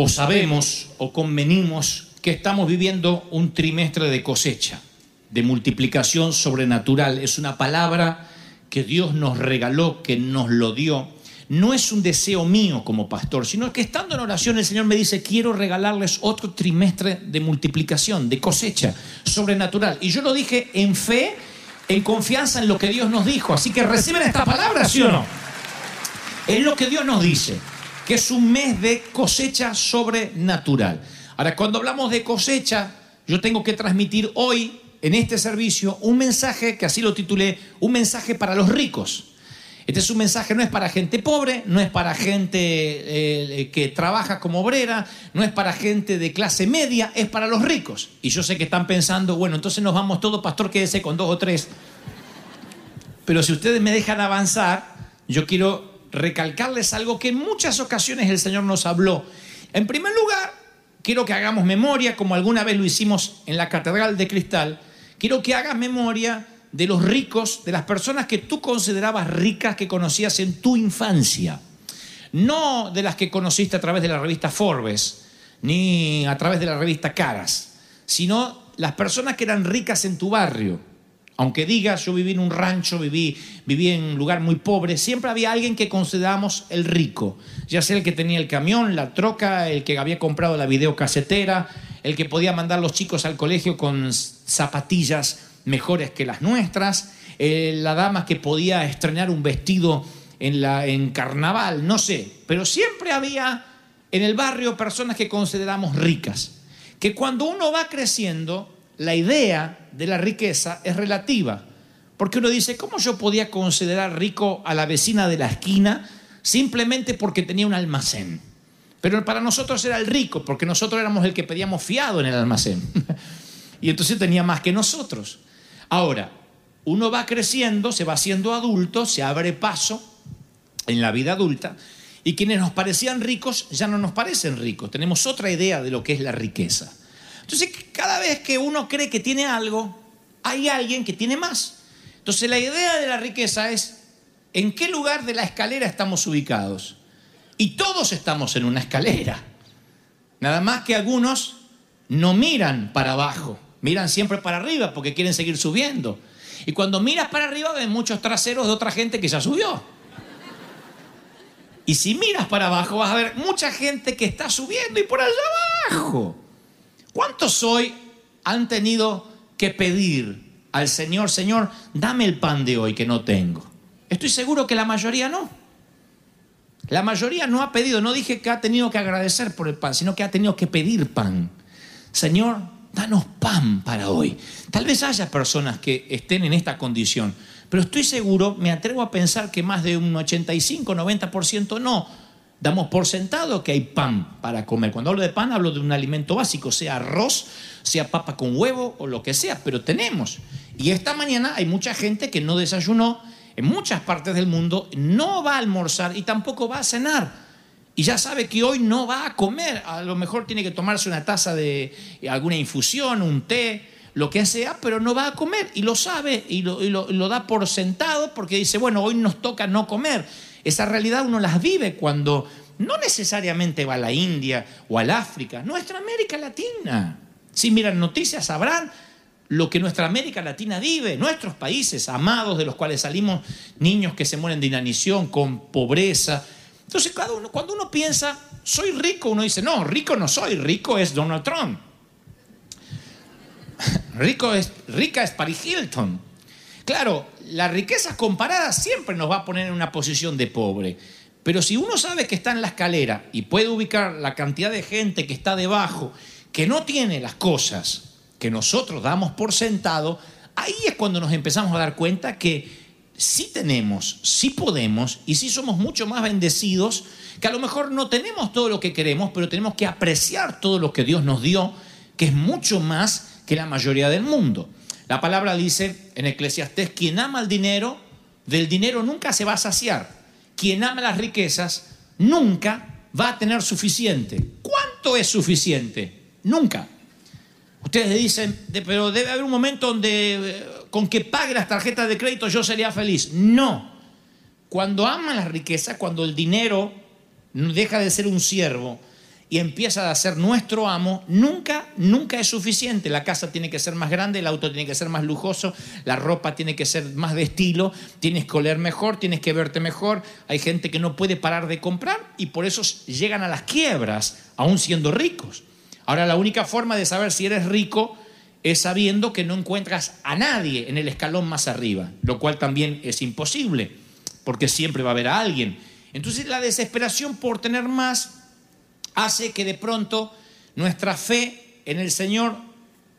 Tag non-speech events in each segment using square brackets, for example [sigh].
o sabemos, o convenimos, que estamos viviendo un trimestre de cosecha, de multiplicación sobrenatural. Es una palabra que Dios nos regaló, que nos lo dio. No es un deseo mío como pastor, sino que estando en oración el Señor me dice, quiero regalarles otro trimestre de multiplicación, de cosecha sobrenatural. Y yo lo dije en fe, en confianza en lo que Dios nos dijo. Así que reciben esta palabra, ¿sí o no? Es lo que Dios nos dice, que es un mes de cosecha sobrenatural. Ahora, cuando hablamos de cosecha, yo tengo que transmitir hoy en este servicio un mensaje que así lo titulé, un mensaje para los ricos. Este es un mensaje, no es para gente pobre, no es para gente eh, que trabaja como obrera, no es para gente de clase media, es para los ricos. Y yo sé que están pensando, bueno, entonces nos vamos todos, pastor, quédese con dos o tres. Pero si ustedes me dejan avanzar, yo quiero recalcarles algo que en muchas ocasiones el Señor nos habló. En primer lugar, quiero que hagamos memoria, como alguna vez lo hicimos en la Catedral de Cristal, quiero que hagas memoria de los ricos, de las personas que tú considerabas ricas que conocías en tu infancia. No de las que conociste a través de la revista Forbes, ni a través de la revista Caras, sino las personas que eran ricas en tu barrio. Aunque digas, yo viví en un rancho, viví, viví en un lugar muy pobre, siempre había alguien que considerábamos el rico. Ya sea el que tenía el camión, la troca, el que había comprado la videocasetera, el que podía mandar los chicos al colegio con zapatillas mejores que las nuestras, eh, la dama que podía estrenar un vestido en, la, en carnaval, no sé. Pero siempre había en el barrio personas que consideramos ricas. Que cuando uno va creciendo, la idea de la riqueza es relativa. Porque uno dice, ¿cómo yo podía considerar rico a la vecina de la esquina simplemente porque tenía un almacén? Pero para nosotros era el rico, porque nosotros éramos el que pedíamos fiado en el almacén. [laughs] y entonces tenía más que nosotros. Ahora, uno va creciendo, se va haciendo adulto, se abre paso en la vida adulta, y quienes nos parecían ricos ya no nos parecen ricos. Tenemos otra idea de lo que es la riqueza. Entonces, cada vez que uno cree que tiene algo, hay alguien que tiene más. Entonces, la idea de la riqueza es en qué lugar de la escalera estamos ubicados. Y todos estamos en una escalera. Nada más que algunos no miran para abajo, miran siempre para arriba porque quieren seguir subiendo. Y cuando miras para arriba ven muchos traseros de otra gente que ya subió. Y si miras para abajo vas a ver mucha gente que está subiendo y por allá abajo. ¿Cuántos hoy han tenido que pedir al Señor, Señor, dame el pan de hoy que no tengo? Estoy seguro que la mayoría no. La mayoría no ha pedido, no dije que ha tenido que agradecer por el pan, sino que ha tenido que pedir pan. Señor, danos pan para hoy. Tal vez haya personas que estén en esta condición, pero estoy seguro, me atrevo a pensar que más de un 85, 90% no. Damos por sentado que hay pan para comer. Cuando hablo de pan hablo de un alimento básico, sea arroz, sea papa con huevo o lo que sea, pero tenemos. Y esta mañana hay mucha gente que no desayunó, en muchas partes del mundo no va a almorzar y tampoco va a cenar. Y ya sabe que hoy no va a comer. A lo mejor tiene que tomarse una taza de alguna infusión, un té, lo que sea, pero no va a comer. Y lo sabe y lo, da por sentado porque dice, bueno, hoy nos toca no comer. Esa realidad uno las vive cuando no necesariamente va a la India o al África, nuestra América Latina. Si miran noticias sabrán lo que nuestra América Latina vive, nuestros países amados de los cuales salimos niños que se mueren de inanición, con pobreza. Entonces, cada uno, cuando uno piensa, soy rico, uno dice, no, rico no soy, rico es Donald Trump. [laughs] Rico es, rica es Paris Hilton. Claro, la riqueza comparada siempre nos va a poner en una posición de pobre. Pero si uno sabe que está en la escalera y puede ubicar la cantidad de gente que está debajo, que no tiene las cosas que nosotros damos por sentado, ahí es cuando nos empezamos a dar cuenta que sí tenemos, sí podemos y sí somos mucho más bendecidos, que a lo mejor no tenemos todo lo que queremos, pero tenemos que apreciar todo lo que Dios nos dio, que es mucho más que la mayoría del mundo. La palabra dice en Eclesiastés, quien ama el dinero, del dinero nunca se va a saciar. Quien ama las riquezas, nunca va a tener suficiente. ¿Cuánto es suficiente? Nunca. Ustedes dicen, pero debe haber un momento donde eh, con que pague las tarjetas de crédito yo sería feliz. No. Cuando aman las riquezas, cuando el dinero deja de ser un siervo y empieza a ser nuestro amo, nunca, nunca es suficiente. La casa tiene que ser más grande, el auto tiene que ser más lujoso, la ropa tiene que ser más de estilo, tienes que oler mejor, tienes que verte mejor. Hay gente que no puede parar de comprar y por eso llegan a las quiebras, aún siendo ricos. Ahora, la única forma de saber si eres rico es sabiendo que no encuentras a nadie en el escalón más arriba, lo cual también es imposible, porque siempre va a haber a alguien. Entonces la desesperación por tener más hace que de pronto nuestra fe en el Señor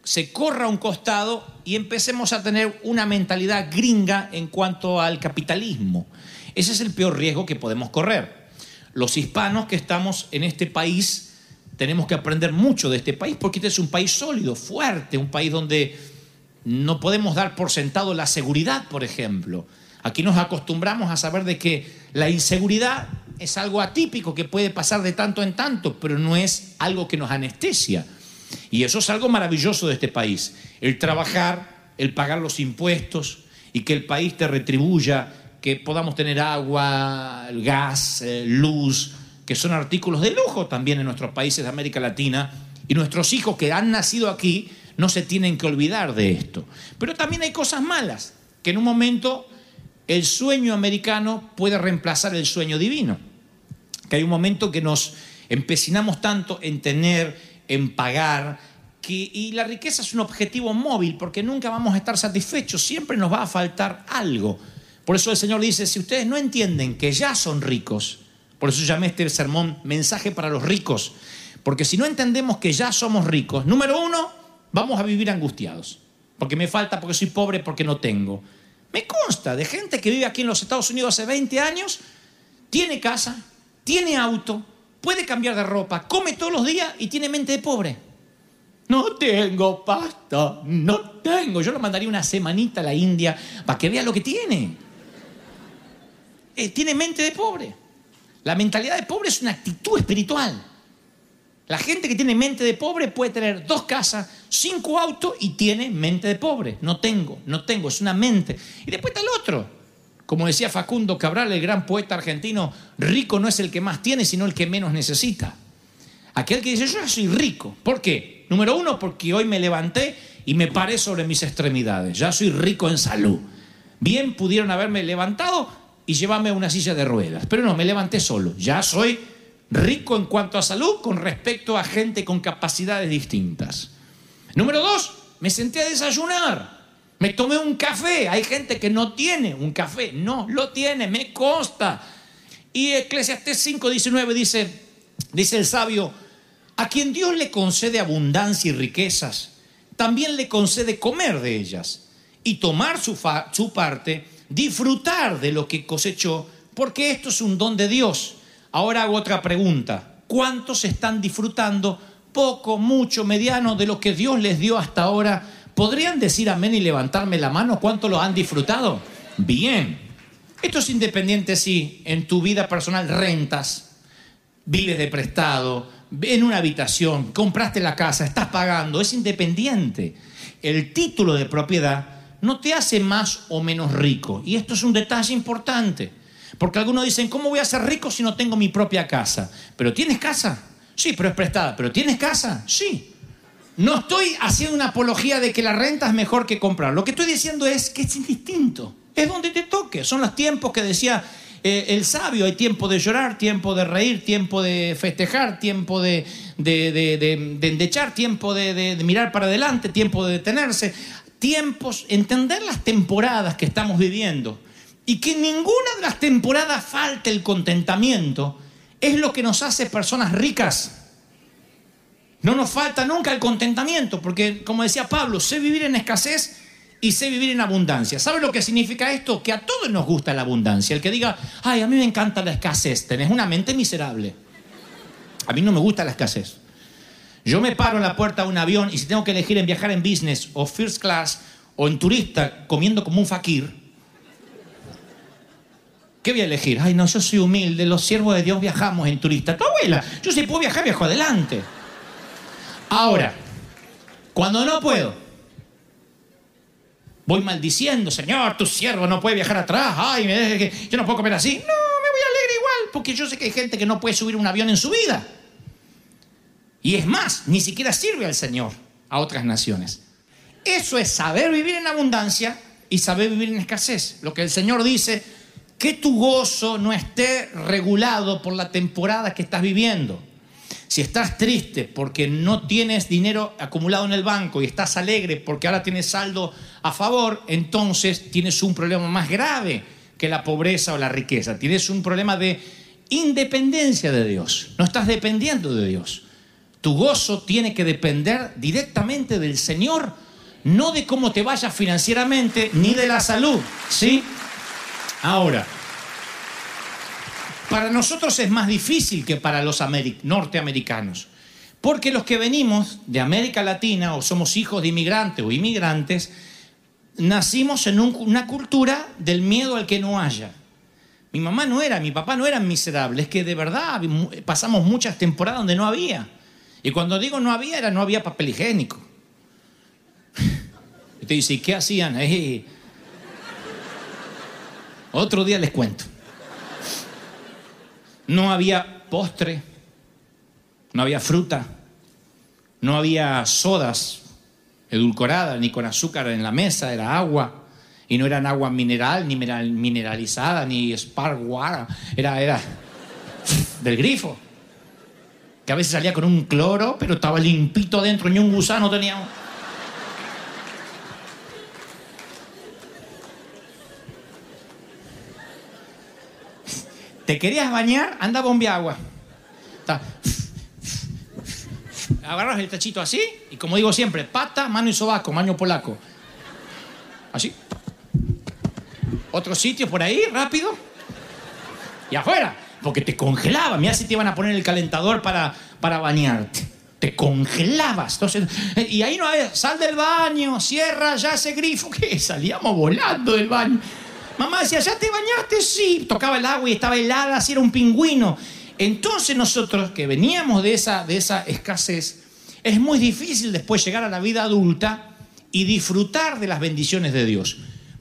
se corra a un costado y empecemos a tener una mentalidad gringa en cuanto al capitalismo. Ese es el peor riesgo que podemos correr. Los hispanos que estamos en este país, tenemos que aprender mucho de este país porque este es un país sólido, fuerte, un país donde no podemos dar por sentado la seguridad, por ejemplo. Aquí nos acostumbramos a saber de que la inseguridad es algo atípico que puede pasar de tanto en tanto, pero no es algo que nos anestesia. Y eso es algo maravilloso de este país. El trabajar, el pagar los impuestos y que el país te retribuya, que podamos tener agua, gas, eh, luz, que son artículos de lujo también en nuestros países de América Latina, y nuestros hijos que han nacido aquí no se tienen que olvidar de esto. Pero también hay cosas malas, que en un momento el sueño americano puede reemplazar el sueño divino, que hay un momento que nos empecinamos tanto en tener, en pagar, y la riqueza es un objetivo móvil, porque nunca vamos a estar satisfechos, siempre nos va a faltar algo. Por eso el Señor dice, si ustedes no entienden que ya son ricos, por eso llamé este sermón mensaje para los ricos. Porque si no entendemos que ya somos ricos, número uno, vamos a vivir angustiados. Porque me falta, porque soy pobre, porque no tengo. Me consta de gente que vive aquí en los Estados Unidos hace 20 años, tiene casa, tiene auto, puede cambiar de ropa, come todos los días y tiene mente de pobre. No tengo pasta, no tengo. Yo lo mandaría una semanita a la India para que vea lo que tiene. Eh, tiene mente de pobre. La mentalidad de pobre es una actitud espiritual. La gente que tiene mente de pobre puede tener dos casas, cinco autos y tiene mente de pobre. No tengo, no tengo, es una mente. Y después está el otro. Como decía Facundo Cabral, el gran poeta argentino, rico no es el que más tiene, sino el que menos necesita. Aquel que dice, yo soy rico. ¿Por qué? Número uno, porque hoy me levanté y me paré sobre mis extremidades. Ya soy rico en salud. Bien pudieron haberme levantado y llévame a una silla de ruedas. Pero no, me levanté solo. Ya soy rico en cuanto a salud con respecto a gente con capacidades distintas. Número dos, me senté a desayunar. Me tomé un café. Hay gente que no tiene un café. No, lo tiene, me consta. Y Eclesiastés 5.19 dice, dice el sabio, a quien Dios le concede abundancia y riquezas, también le concede comer de ellas y tomar su, su parte disfrutar de lo que cosechó, porque esto es un don de Dios. Ahora hago otra pregunta. ¿Cuántos están disfrutando poco, mucho, mediano de lo que Dios les dio hasta ahora? ¿Podrían decir amén y levantarme la mano? ¿Cuánto lo han disfrutado? Bien. Esto es independiente si en tu vida personal rentas, vives de prestado, en una habitación, compraste la casa, estás pagando, es independiente. El título de propiedad no te hace más o menos rico. Y esto es un detalle importante. Porque algunos dicen, ¿cómo voy a ser rico si no tengo mi propia casa? ¿Pero tienes casa? Sí, pero es prestada. ¿Pero tienes casa? Sí. No estoy haciendo una apología de que la renta es mejor que comprar. Lo que estoy diciendo es que es indistinto. Es donde te toque. Son los tiempos que decía eh, el sabio. Hay tiempo de llorar, tiempo de reír, tiempo de festejar, tiempo de, de, de- de- de endechar, tiempo de, mirar para adelante, tiempo de detenerse. Tiempos, entender las temporadas que estamos viviendo. Y que ninguna de las temporadas falte el contentamiento. Es lo que nos hace personas ricas. No nos falta nunca el contentamiento, porque como decía Pablo, sé vivir en escasez y sé vivir en abundancia. ¿Sabe lo que significa esto? Que a todos nos gusta la abundancia. El que diga, ay, a mí me encanta la escasez, tenés una mente miserable. A mí no me gusta la escasez. Yo me paro en la puerta de un avión y si tengo que elegir en viajar en business o first class o en turista comiendo como un fakir, ¿qué voy a elegir? Ay, no, yo soy humilde, los siervos de Dios viajamos en turista. Tu abuela, yo si puedo viajar, viajo adelante. Ahora, cuando no puedo, voy maldiciendo, Señor, tu siervo no puede viajar atrás, ay, yo no puedo comer así. No, me voy alegre igual, porque yo sé que hay gente que no puede subir un avión en su vida. Y es más, ni siquiera sirve al Señor a otras naciones. Eso es saber vivir en abundancia y saber vivir en escasez. Lo que el Señor dice, que tu gozo no esté regulado por la temporada que estás viviendo. Si estás triste porque no tienes dinero acumulado en el banco y estás alegre porque ahora tienes saldo a favor, entonces tienes un problema más grave que la pobreza o la riqueza. Tienes un problema de independencia de Dios. No estás dependiendo de Dios. Tu gozo tiene que depender directamente del Señor, no de cómo te vayas financieramente ni de la salud. ¿Sí? Ahora, para nosotros es más difícil que para los ameri- norteamericanos. Porque los que venimos de América Latina o somos hijos de inmigrantes o inmigrantes, nacimos en un- una cultura del miedo al que no haya. Mi mamá no era, mi papá no eran miserables, es que de verdad pasamos muchas temporadas donde no había. Y cuando digo no había, era no había papel higiénico. [laughs] Y te dice, ¿y qué hacían? Eh, [laughs] Otro día les cuento. No había postre, no había fruta, no había sodas edulcoradas ni con azúcar en la mesa, era agua. Y no eran agua mineral, ni mineral- mineralizada, ni spark water. Era, era del grifo. Que a veces salía con un cloro, pero estaba limpito adentro, ni un gusano tenía. ¿Te querías bañar? Anda a bombear agua. Agarras el tachito así, y como digo siempre, pata, mano y sobaco, mano polaco. Así. Otro sitio por ahí, rápido. Y afuera, porque te congelaba. Mira si te iban a poner el calentador para, para bañarte. Te congelabas. Entonces, y ahí no había, sal del baño, cierra ya ese grifo. [laughs] que Salíamos volando del baño. Mamá decía, ¿ya te bañaste? Sí. Tocaba el agua y estaba helada, así era un pingüino. Entonces nosotros que veníamos de esa, de esa escasez, es muy difícil después llegar a la vida adulta y disfrutar de las bendiciones de Dios.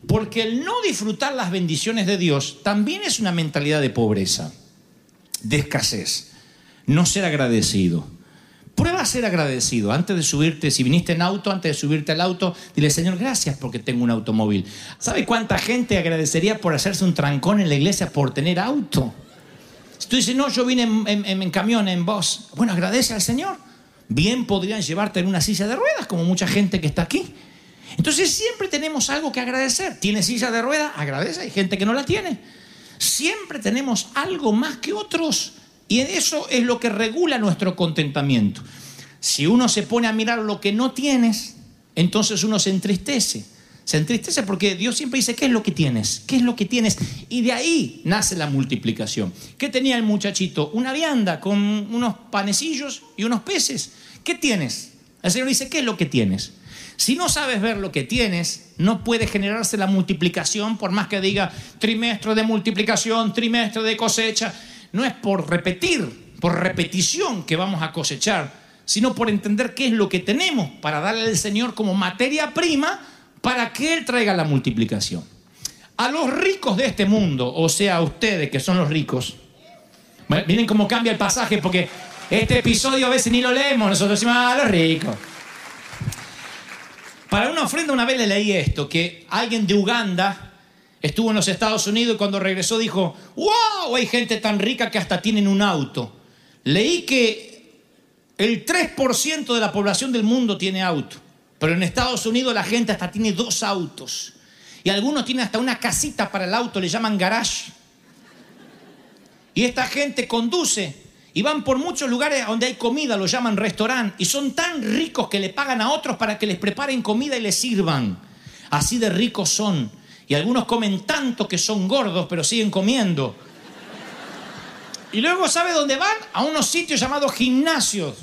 Porque el no disfrutar las bendiciones de Dios también es una mentalidad de pobreza, de escasez, no ser agradecido. Prueba a ser agradecido. Antes de subirte, si viniste en auto, antes de subirte al auto, dile, Señor, gracias porque tengo un automóvil. ¿Sabe cuánta gente agradecería por hacerse un trancón en la iglesia por tener auto? Si tú dices, no, yo vine en, en- en camión, en bus. Bueno, agradece al Señor. Bien podrían llevarte en una silla de ruedas, como mucha gente que está aquí. Entonces siempre tenemos algo que agradecer. ¿Tienes silla de ruedas? Agradece, hay gente que no la tiene. Siempre tenemos algo más que otros. Y eso es lo que regula nuestro contentamiento. Si uno se pone a mirar lo que no tienes, entonces uno se entristece. Se entristece porque Dios siempre dice, ¿qué es lo que tienes? ¿Qué es lo que tienes? Y de ahí nace la multiplicación. ¿Qué tenía el muchachito? Una vianda con unos panecillos y unos peces. ¿Qué tienes? El Señor dice, ¿qué es lo que tienes? Si no sabes ver lo que tienes, no puede generarse la multiplicación por más que diga trimestre de multiplicación, trimestre de cosecha. No es por repetir, por repetición que vamos a cosechar, sino por entender qué es lo que tenemos para darle al Señor como materia prima para que Él traiga la multiplicación. A los ricos de este mundo, o sea, a ustedes que son los ricos, miren cómo cambia el pasaje, porque este episodio a veces ni lo leemos, nosotros decimos, ah, los ricos. Para una ofrenda una vez le leí esto, que alguien de Uganda estuvo en los Estados Unidos y cuando regresó dijo, wow, hay gente tan rica que hasta tienen un auto. Leí que el 3% de la población del mundo tiene auto, pero en Estados Unidos la gente hasta tiene dos autos. Y algunos tienen hasta una casita para el auto, le llaman garage. Y esta gente conduce y van por muchos lugares donde hay comida, lo llaman restaurante, y son tan ricos que le pagan a otros para que les preparen comida y les sirvan. Así de ricos son. Y algunos comen tanto que son gordos, pero siguen comiendo. Y luego, ¿sabe dónde van? A unos sitios llamados gimnasios.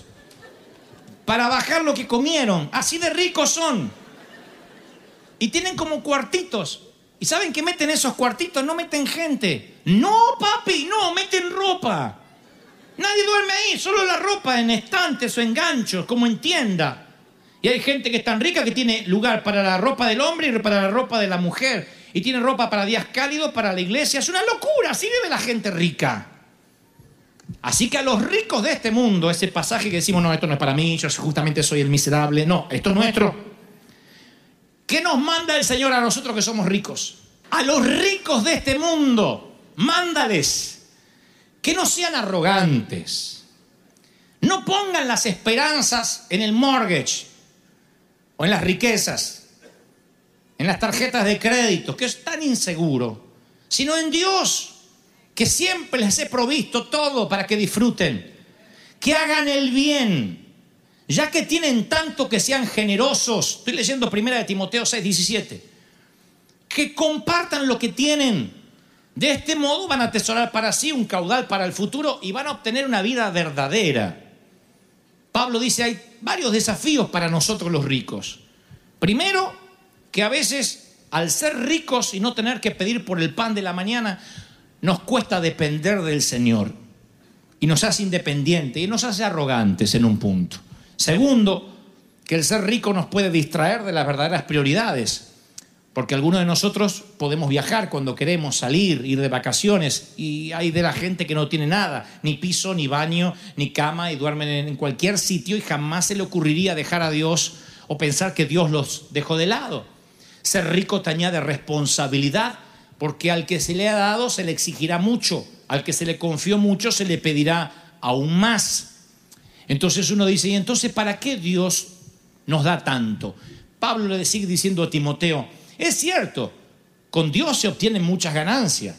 Para bajar lo que comieron. Así de ricos son. Y tienen como cuartitos. ¿Y saben que meten esos cuartitos? No meten gente. No, papi, no, meten ropa. Nadie duerme ahí, solo la ropa en estantes o en ganchos, como en tienda. Y hay gente que es tan rica que tiene lugar para la ropa del hombre y para la ropa de la mujer. Y tiene ropa para días cálidos, para la iglesia. Es una locura, así vive la gente rica. Así que a los ricos de este mundo, ese pasaje que decimos, no, esto no es para mí, yo justamente soy el miserable, no, esto es nuestro. ¿Qué nos manda el Señor a nosotros que somos ricos? A los ricos de este mundo, mándales que no sean arrogantes. No pongan las esperanzas en el mortgage o en las riquezas, en las tarjetas de crédito, que es tan inseguro, sino en Dios, que siempre les he provisto todo para que disfruten, que hagan el bien, ya que tienen tanto que sean generosos. Estoy leyendo primera de Timoteo 6, 17. Que compartan lo que tienen de este modo van a atesorar para sí un caudal para el futuro y van a obtener una vida verdadera. Pablo dice, hay varios desafíos para nosotros los ricos. Primero, que a veces al ser ricos y no tener que pedir por el pan de la mañana, nos cuesta depender del Señor. Y nos hace independientes y nos hace arrogantes en un punto. Segundo, que el ser rico nos puede distraer de las verdaderas prioridades. Porque algunos de nosotros podemos viajar cuando queremos salir, ir de vacaciones, y hay de la gente que no tiene nada, ni piso, ni baño, ni cama, y duermen en cualquier sitio y jamás se le ocurriría dejar a Dios o pensar que Dios los dejó de lado. Ser rico te añade responsabilidad, porque al que se le ha dado se le exigirá mucho, al que se le confió mucho se le pedirá aún más. Entonces uno dice, ¿y entonces para qué Dios nos da tanto? Pablo le sigue diciendo a Timoteo, es cierto, con Dios se obtienen muchas ganancias,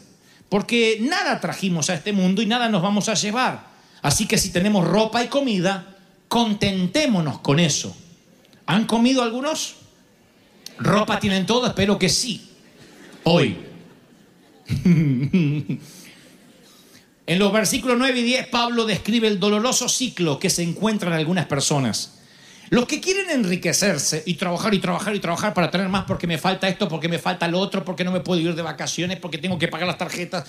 porque nada trajimos a este mundo y nada nos vamos a llevar. Así que si tenemos ropa y comida, contentémonos con eso. ¿Han comido algunos? Ropa tienen todo, espero que sí. Hoy. [laughs] en los versículos 9 y 10 Pablo describe el doloroso ciclo que se encuentra en algunas personas. Los que quieren enriquecerse y trabajar y trabajar y trabajar para tener más porque me falta esto, porque me falta lo otro, porque no me puedo ir de vacaciones, porque tengo que pagar las tarjetas,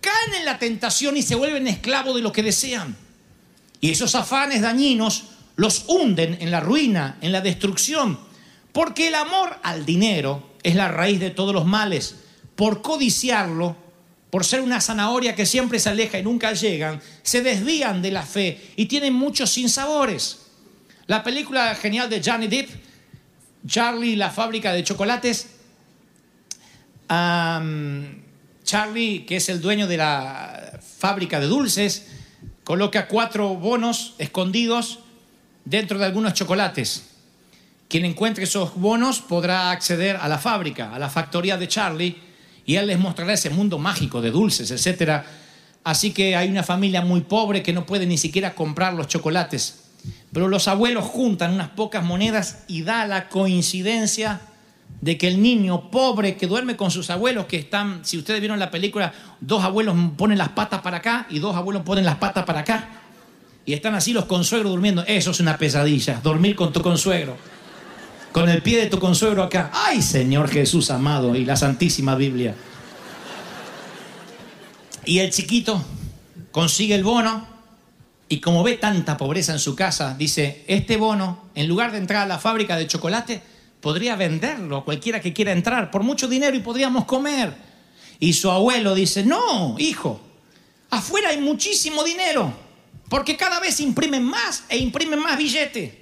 caen en la tentación y se vuelven esclavos de lo que desean. Y esos afanes dañinos los hunden en la ruina, en la destrucción, porque el amor al dinero es la raíz de todos los males. Por codiciarlo, por ser una zanahoria que siempre se aleja y nunca llegan, se desvían de la fe y tienen muchos sinsabores. La película genial de Johnny Depp, Charlie la fábrica de chocolates. Charlie, que es el dueño de la fábrica de dulces, coloca cuatro bonos escondidos dentro de algunos chocolates. Quien encuentre esos bonos podrá acceder a la fábrica, a la factoría de Charlie, y él les mostrará ese mundo mágico de dulces, etc. Así que hay una familia muy pobre que no puede ni siquiera comprar los chocolates. Pero los abuelos juntan unas pocas monedas y da la coincidencia de que el niño pobre que duerme con sus abuelos, que están, si ustedes vieron la película, dos abuelos ponen las patas para acá y dos abuelos ponen las patas para acá. Y están así los consuegros durmiendo. Eso es una pesadilla, dormir con tu consuegro. Con el pie de tu consuegro acá. ¡Ay, Señor Jesús amado! Y la Santísima Biblia. Y el chiquito consigue el bono y como ve tanta pobreza en su casa, dice, este bono, en lugar de entrar a la fábrica de chocolate, podría venderlo a cualquiera que quiera entrar por mucho dinero y podríamos comer. Y su abuelo dice, no, hijo, afuera hay muchísimo dinero, porque cada vez imprimen más e imprimen más billetes.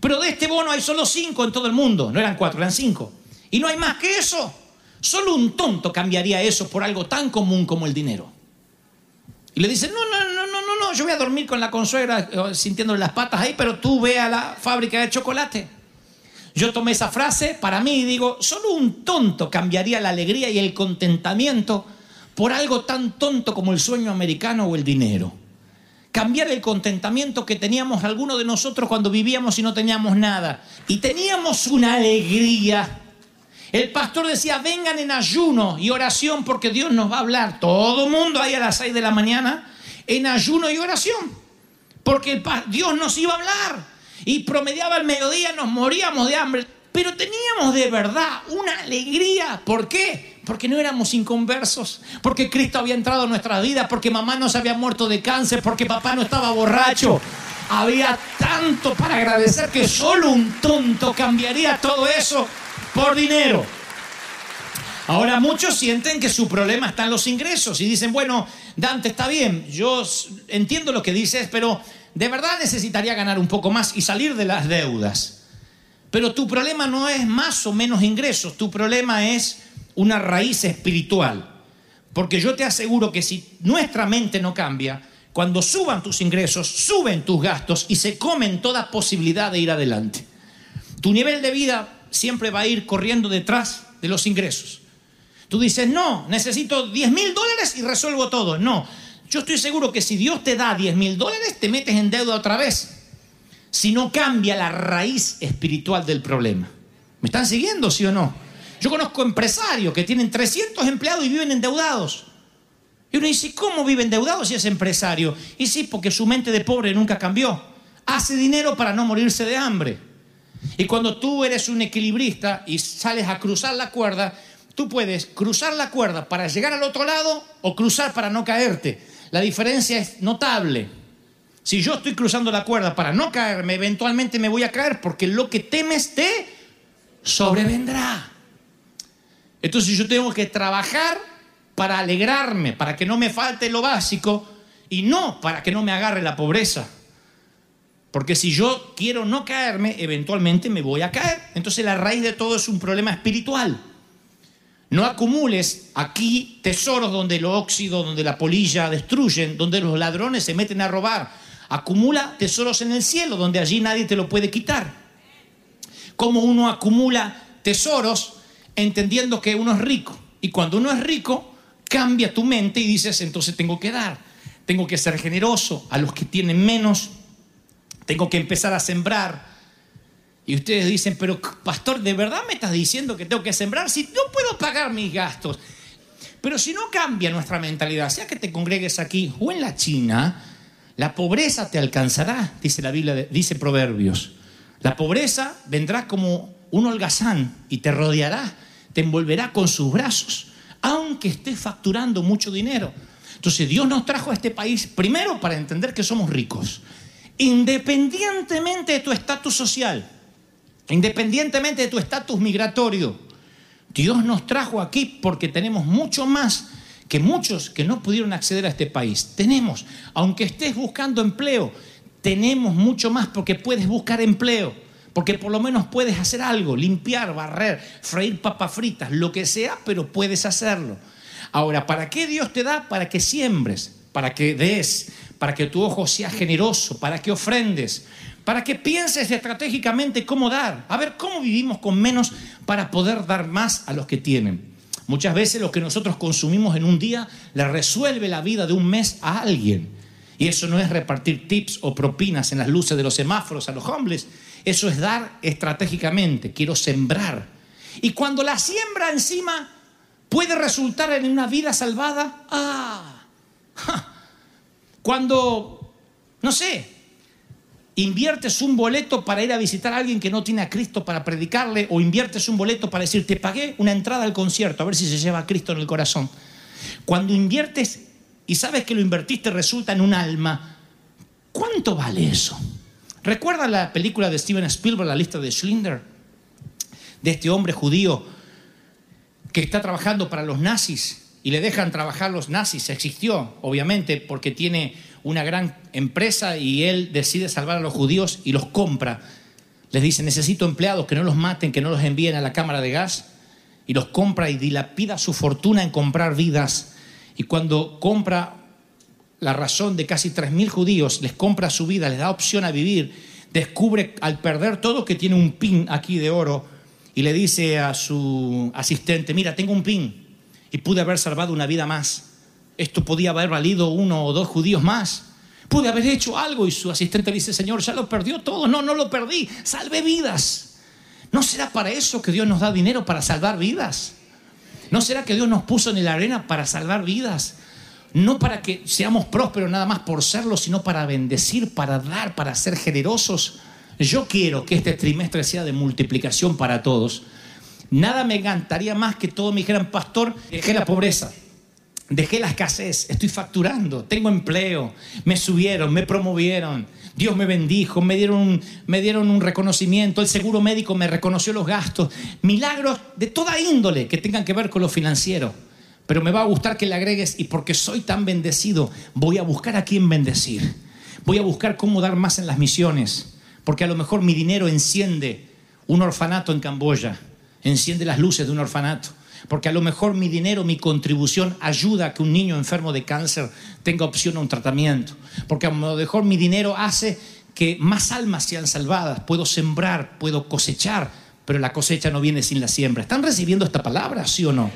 Pero de este bono hay solo cinco en todo el mundo. No eran cuatro, eran cinco. Y no hay más que eso. Solo un tonto cambiaría eso por algo tan común como el dinero. Y le dicen, no, no, no, no, no, no, yo voy a dormir con la consuegra eh, sintiéndole las patas ahí, pero tú ve a la fábrica de chocolate. Yo tomé esa frase para mí y digo, solo un tonto cambiaría la alegría y el contentamiento por algo tan tonto como el sueño americano o el dinero. Cambiar el contentamiento que teníamos algunos de nosotros cuando vivíamos y no teníamos nada. Y teníamos una alegría. El pastor decía, vengan en ayuno y oración porque Dios nos va a hablar. Todo mundo ahí a las 6 de la mañana en ayuno y oración. Porque Dios nos iba a hablar. Y promediaba el mediodía, nos moríamos de hambre. Pero teníamos de verdad una alegría. ¿Por qué? Porque no éramos inconversos. Porque Cristo había entrado en nuestras vidas. Porque mamá no se había muerto de cáncer. Porque papá no estaba borracho. Había tanto para agradecer que solo un tonto cambiaría todo eso por dinero. Ahora muchos sienten que su problema está en los ingresos y dicen, bueno, Dante, está bien, yo entiendo lo que dices, pero de verdad necesitaría ganar un poco más y salir de las deudas. Pero tu problema no es más o menos ingresos, tu problema es una raíz espiritual. Porque yo te aseguro que si nuestra mente no cambia, cuando suban tus ingresos, suben tus gastos y se comen toda posibilidad de ir adelante. Tu nivel de vida siempre va a ir corriendo detrás de los ingresos. Tú dices, no, necesito 10 mil dólares y resuelvo todo. No, yo estoy seguro que si Dios te da 10 mil dólares, te metes en deuda otra vez. Si no cambia la raíz espiritual del problema. ¿Me están siguiendo, sí o no? Yo conozco empresarios que tienen 300 empleados y viven endeudados. Y uno dice, ¿cómo vive endeudado si es empresario? Y sí, porque su mente de pobre nunca cambió. Hace dinero para no morirse de hambre. Y cuando tú eres un equilibrista y sales a cruzar la cuerda, tú puedes cruzar la cuerda para llegar al otro lado o cruzar para no caerte. La diferencia es notable. Si yo estoy cruzando la cuerda para no caerme, eventualmente me voy a caer porque lo que temes te sobrevendrá. Entonces yo tengo que trabajar para alegrarme, para que no me falte lo básico y no para que no me agarre la pobreza. Porque si yo quiero no caerme, eventualmente me voy a caer. Entonces la raíz de todo es un problema espiritual. No acumules aquí tesoros donde el óxido, donde la polilla destruyen, donde los ladrones se meten a robar. Acumula tesoros en el cielo, donde allí nadie te lo puede quitar. Como uno acumula tesoros entendiendo que uno es rico. Y cuando uno es rico, cambia tu mente y dices, entonces tengo que dar, tengo que ser generoso a los que tienen menos, tengo que empezar a sembrar. Y ustedes dicen, pero pastor, ¿de verdad me estás diciendo que tengo que sembrar si no puedo pagar mis gastos? Pero si no cambia nuestra mentalidad, sea que te congregues aquí o en la China, la pobreza te alcanzará, dice la Biblia, dice Proverbios. La pobreza vendrá como un holgazán y te rodeará, te envolverá con sus brazos, aunque estés facturando mucho dinero. Entonces Dios nos trajo a este país primero para entender que somos ricos, independientemente de tu estatus social, independientemente de tu estatus migratorio. Dios nos trajo aquí porque tenemos mucho más que muchos que no pudieron acceder a este país. Tenemos, aunque estés buscando empleo, tenemos mucho más porque puedes buscar empleo, porque por lo menos puedes hacer algo, limpiar, barrer, freír papas fritas, lo que sea, pero puedes hacerlo. Ahora, ¿para qué Dios te da? Para que siembres, para que des, para que tu ojo sea generoso, para que ofrendes, para que pienses estratégicamente cómo dar. A ver, ¿cómo vivimos con menos para poder dar más a los que tienen? Muchas veces lo que nosotros consumimos en un día le resuelve la vida de un mes a alguien. Y eso no es repartir tips o propinas en las luces de los semáforos a los hombres. Eso es dar estratégicamente. Quiero sembrar. Y cuando la siembra encima puede resultar en una vida salvada, ah, cuando, no sé, inviertes un boleto para ir a visitar a alguien que no tiene a Cristo para predicarle, o inviertes un boleto para decir, te pagué una entrada al concierto, a ver si se lleva a Cristo en el corazón. Cuando inviertes y sabes que lo invertiste resulta en un alma, ¿cuánto vale eso? ¿Recuerda la película de Steven Spielberg, La lista de Schindler? De este hombre judío que está trabajando para los nazis y le dejan trabajar los nazis. Existió, obviamente, porque tiene una gran empresa y él decide salvar a los judíos y los compra Les dice, necesito empleados que no los maten, que no los envíen a la cámara de gas. Y los compra y dilapida su fortuna en comprar vidas. Y cuando compra la razón de casi 3.000 judíos, les compra su vida, les da opción a vivir, descubre al perder todo que tiene un pin aquí de oro y le dice a su asistente, mira, tengo un pin y pude haber salvado una vida más. Esto podía haber valido uno o dos judíos más. Pude haber hecho algo y su asistente dice, Señor, ya lo perdió todo. No, no lo perdí, salvé vidas. ¿No será para eso que Dios nos da dinero para salvar vidas? ¿No será que Dios nos puso en la arena para salvar vidas? No para que seamos prósperos nada más por serlo, sino para bendecir, para dar, para ser generosos. Yo quiero que este trimestre sea de multiplicación para todos. Nada me encantaría más que todos me dijeran, pastor, dejé la pobreza, dejé la escasez, estoy facturando, tengo empleo, me subieron, me promovieron, Dios me bendijo, me dieron, un, me dieron un reconocimiento, el seguro médico me reconoció los gastos, milagros de toda índole que tengan que ver con lo financiero. Pero me va a gustar que le agregues y porque soy tan bendecido, voy a buscar a quién bendecir. Voy a buscar cómo dar más en las misiones. Porque a lo mejor mi dinero enciende un orfanato en Camboya, enciende las luces de un orfanato. Porque a lo mejor mi dinero, mi contribución ayuda a que un niño enfermo de cáncer tenga opción a un tratamiento. Porque a lo mejor mi dinero hace que más almas sean salvadas. Puedo sembrar, puedo cosechar, pero la cosecha no viene sin la siembra. ¿Están recibiendo esta palabra, sí o no?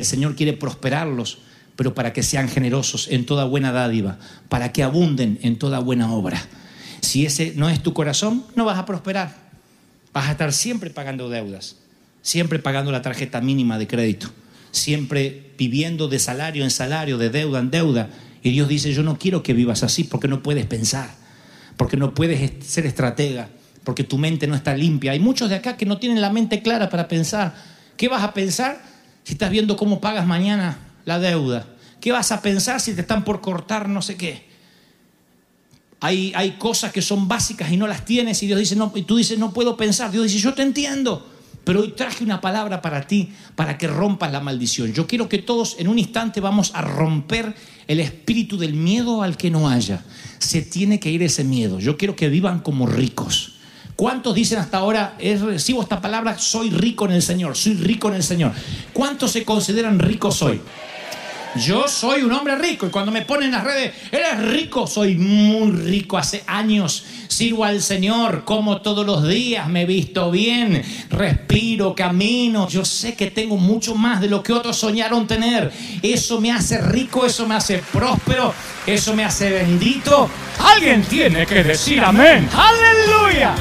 El Señor quiere prosperarlos, pero para que sean generosos en toda buena dádiva, para que abunden en toda buena obra. Si ese no es tu corazón, no vas a prosperar. Vas a estar siempre pagando deudas, siempre pagando la tarjeta mínima de crédito, siempre viviendo de salario en salario, de deuda en deuda. Y Dios dice, yo no quiero que vivas así porque no puedes pensar, porque no puedes ser estratega, porque tu mente no está limpia. Hay muchos de acá que no tienen la mente clara para pensar. ¿Qué vas a pensar? Si estás viendo cómo pagas mañana la deuda? ¿Qué vas a pensar si te están por cortar no sé qué? Hay, hay cosas que son básicas y no las tienes y Dios dice, no, y tú dices, no puedo pensar. Dios dice, yo te entiendo, pero hoy traje una palabra para ti, para que rompas la maldición. Yo quiero que todos en un instante vamos a romper el espíritu del miedo al que no haya. Se tiene que ir ese miedo. Yo quiero que vivan como ricos. ¿Cuántos dicen hasta ahora, recibo esta palabra, soy rico en el Señor, soy rico en el Señor? ¿Cuántos se consideran ricos hoy? Yo soy un hombre rico y cuando me ponen en las redes, eres rico, soy muy rico. Hace años sirvo al Señor, como todos los días, me visto bien, respiro, camino. Yo sé que tengo mucho más de lo que otros soñaron tener. Eso me hace rico, eso me hace próspero, eso me hace bendito. Alguien tiene que decir amén. Aleluya.